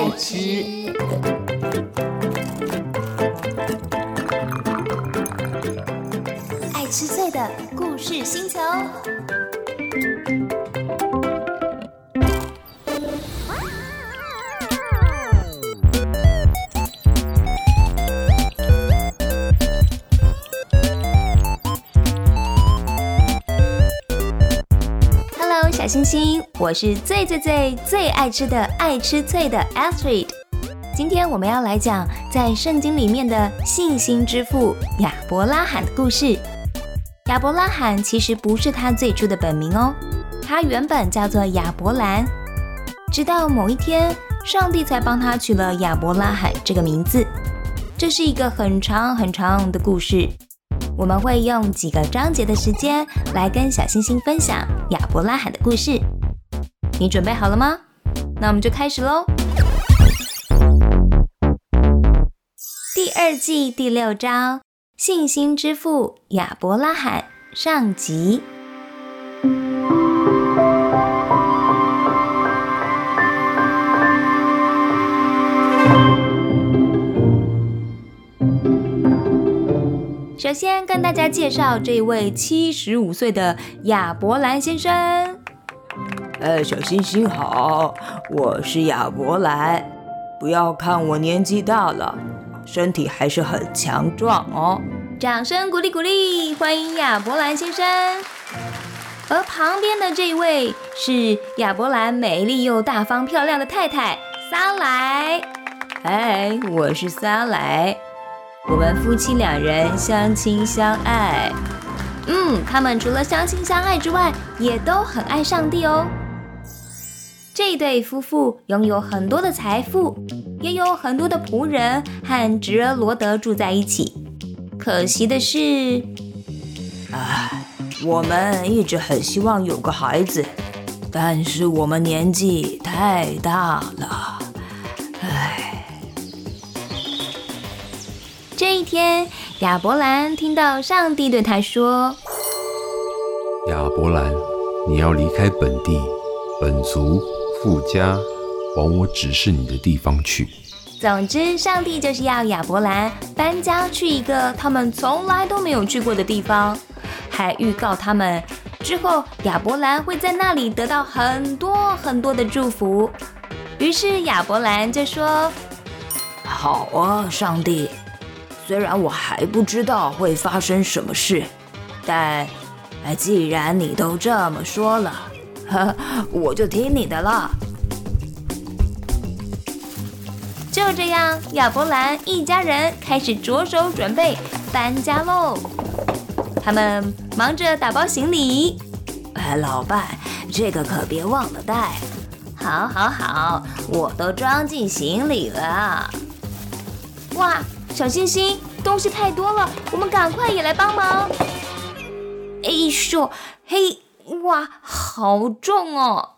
爱吃，爱吃脆的故事星球。星星，我是最最最最爱吃的爱吃脆的 Astrid。今天我们要来讲在圣经里面的信心之父亚伯拉罕的故事。亚伯拉罕其实不是他最初的本名哦，他原本叫做亚伯兰，直到某一天，上帝才帮他取了亚伯拉罕这个名字。这是一个很长很长的故事，我们会用几个章节的时间来跟小星星分享亚伯拉罕的故事。你准备好了吗？那我们就开始喽。第二季第六章：信心之父亚伯拉罕上集。首先跟大家介绍这一位七十五岁的亚伯兰先生。呃，小星星好，我是亚伯兰。不要看我年纪大了，身体还是很强壮哦。掌声鼓励鼓励，欢迎亚伯兰先生。而旁边的这位是亚伯兰美丽又大方漂亮的太太撒莱。嗨，我是撒莱。我们夫妻两人相亲相爱。嗯，他们除了相亲相爱之外，也都很爱上帝哦。这对夫妇拥有很多的财富，也有很多的仆人和侄儿罗德住在一起。可惜的是，唉，我们一直很希望有个孩子，但是我们年纪太大了。这一天，亚伯兰听到上帝对他说：“亚伯兰，你要离开本地、本族、富家，往我指示你的地方去。”总之，上帝就是要亚伯兰搬家去一个他们从来都没有去过的地方，还预告他们之后亚伯兰会在那里得到很多很多的祝福。于是亚伯兰就说：“好啊，上帝，虽然我还不知道会发生什么事，但，既然你都这么说了，呵，我就听你的了。”就这样，亚伯兰一家人开始着手准备搬家喽。他们忙着打包行李。哎，老伴，这个可别忘了带。好，好，好，我都装进行李了。哇，小星星，东西太多了，我们赶快也来帮忙。哎咻，嘿，哇，好重哦！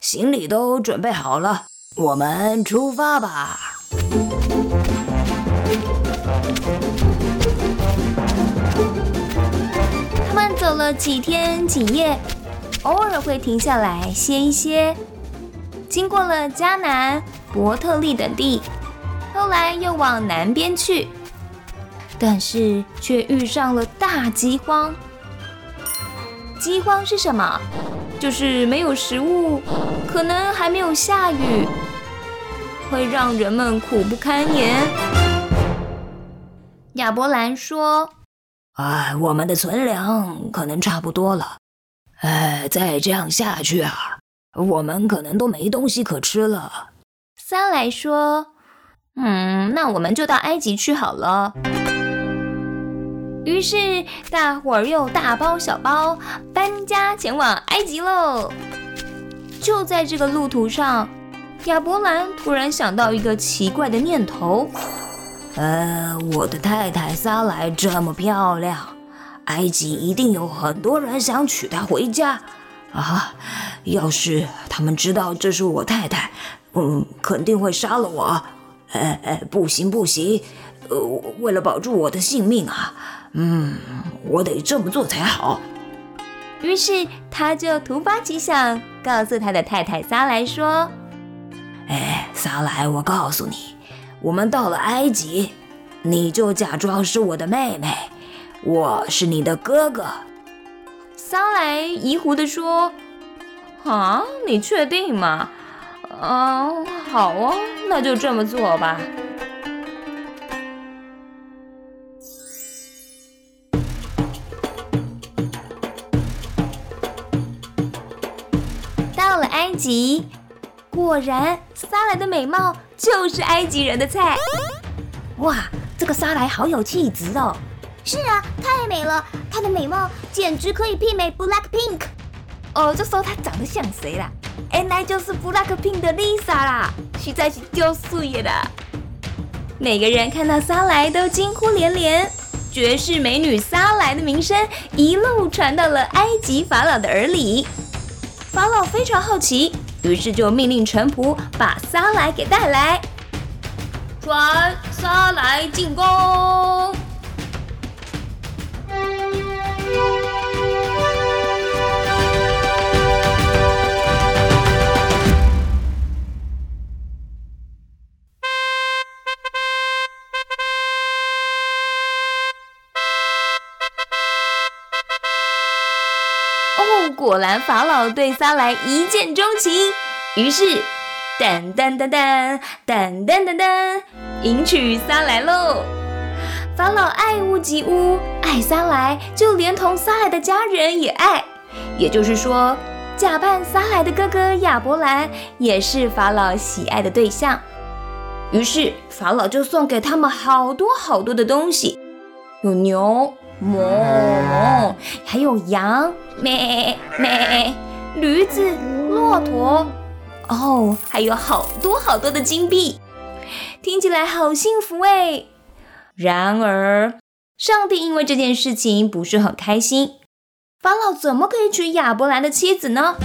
行李都准备好了，我们出发吧。他们走了几天几夜，偶尔会停下来歇一歇。经过了迦南、伯特利等地，后来又往南边去，但是却遇上了大饥荒。饥荒是什么？就是没有食物，可能还没有下雨，会让人们苦不堪言。亚伯兰说：“哎，我们的存粮可能差不多了。哎，再这样下去啊，我们可能都没东西可吃了。”撒来说：“嗯，那我们就到埃及去好了。”于是大伙儿又大包小包搬家前往埃及喽。就在这个路途上，亚伯兰突然想到一个奇怪的念头：呃，我的太太撒来这么漂亮，埃及一定有很多人想娶她回家啊！要是他们知道这是我太太，嗯，肯定会杀了我。哎哎，不行不行，呃，为了保住我的性命啊！嗯，我得这么做才好。于是他就突发奇想，告诉他的太太撒莱说：“哎，撒莱，我告诉你，我们到了埃及，你就假装是我的妹妹，我是你的哥哥。”撒来疑惑地说：“啊，你确定吗？嗯，好啊，那就这么做吧。”到了埃及，果然撒莱的美貌就是埃及人的菜。哇，这个撒来好有气质哦！是啊，太美了，她的美貌简直可以媲美 Black Pink。哦，就说她长得像谁啦？原来就是 Black Pink 的 Lisa 啦，实在是丢碎了。每个人看到莎莱都惊呼连连，绝世美女莎莱的名声一路传到了埃及法老的耳里。法老非常好奇，于是就命令臣仆把莎莱给带来，传莎莱进宫。兰，法老对撒莱一见钟情，于是噔噔噔噔噔噔噔噔，迎娶撒莱喽。法老爱屋及乌，爱撒莱，就连同撒莱的家人也爱。也就是说，假扮撒莱的哥哥亚伯兰也是法老喜爱的对象。于是，法老就送给他们好多好多的东西，有牛。哞，还有羊，咩咩，驴子，骆驼，哦，还有好多好多的金币，听起来好幸福哎。然而，上帝因为这件事情不是很开心，法老怎么可以娶亚伯兰的妻子呢？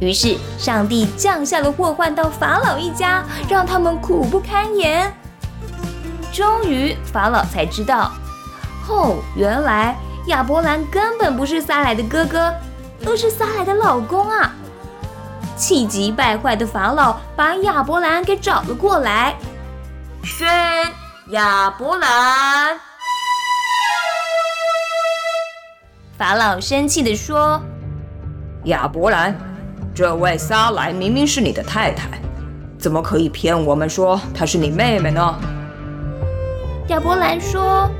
于是，上帝降下了祸患到法老一家，让他们苦不堪言。终于，法老才知道。哦，原来亚伯兰根本不是撒来的哥哥，而是撒来的老公啊！气急败坏的法老把亚伯兰给找了过来，宣亚伯兰。法老生气地说：“亚伯兰，这位撒来明明是你的太太，怎么可以骗我们说她是你妹妹呢？”亚伯兰说。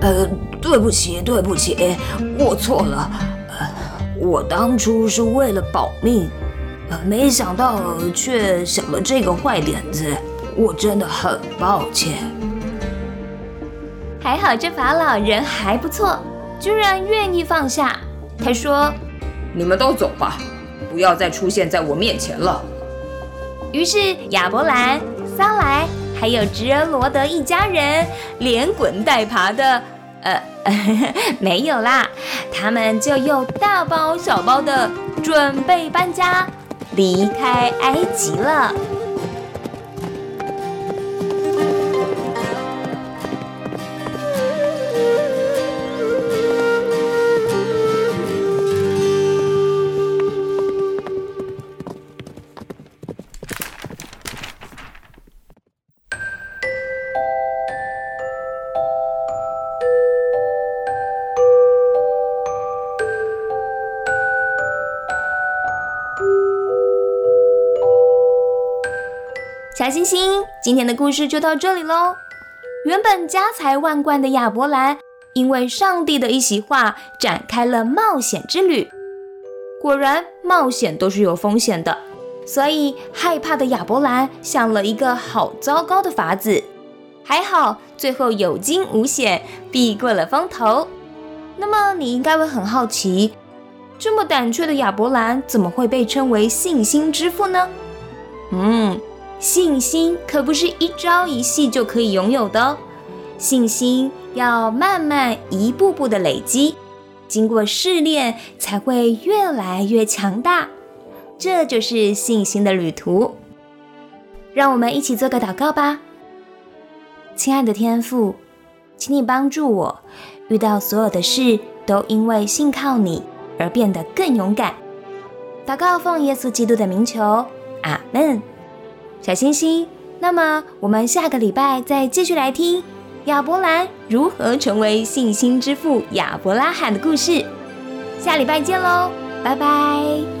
呃，对不起，对不起，我错了。呃，我当初是为了保命，呃，没想到却想了这个坏点子，我真的很抱歉。还好这法老人还不错，居然愿意放下。他说：“你们都走吧，不要再出现在我面前了。”于是亚伯兰、撒莱。还有侄儿罗德一家人连滚带爬的，呃，没有啦，他们就又大包小包的准备搬家，离开埃及了。小星星，今天的故事就到这里喽。原本家财万贯的亚伯兰，因为上帝的一席话，展开了冒险之旅。果然，冒险都是有风险的，所以害怕的亚伯兰想了一个好糟糕的法子。还好，最后有惊无险，避过了风头。那么，你应该会很好奇，这么胆怯的亚伯兰，怎么会被称为信心之父呢？嗯。信心可不是一朝一夕就可以拥有的哦，信心要慢慢一步步的累积，经过试炼才会越来越强大。这就是信心的旅途。让我们一起做个祷告吧，亲爱的天父，请你帮助我，遇到所有的事都因为信靠你，而变得更勇敢。祷告奉耶稣基督的名求，阿门。小星星，那么我们下个礼拜再继续来听亚伯兰如何成为信心之父亚伯拉罕的故事。下礼拜见喽，拜拜。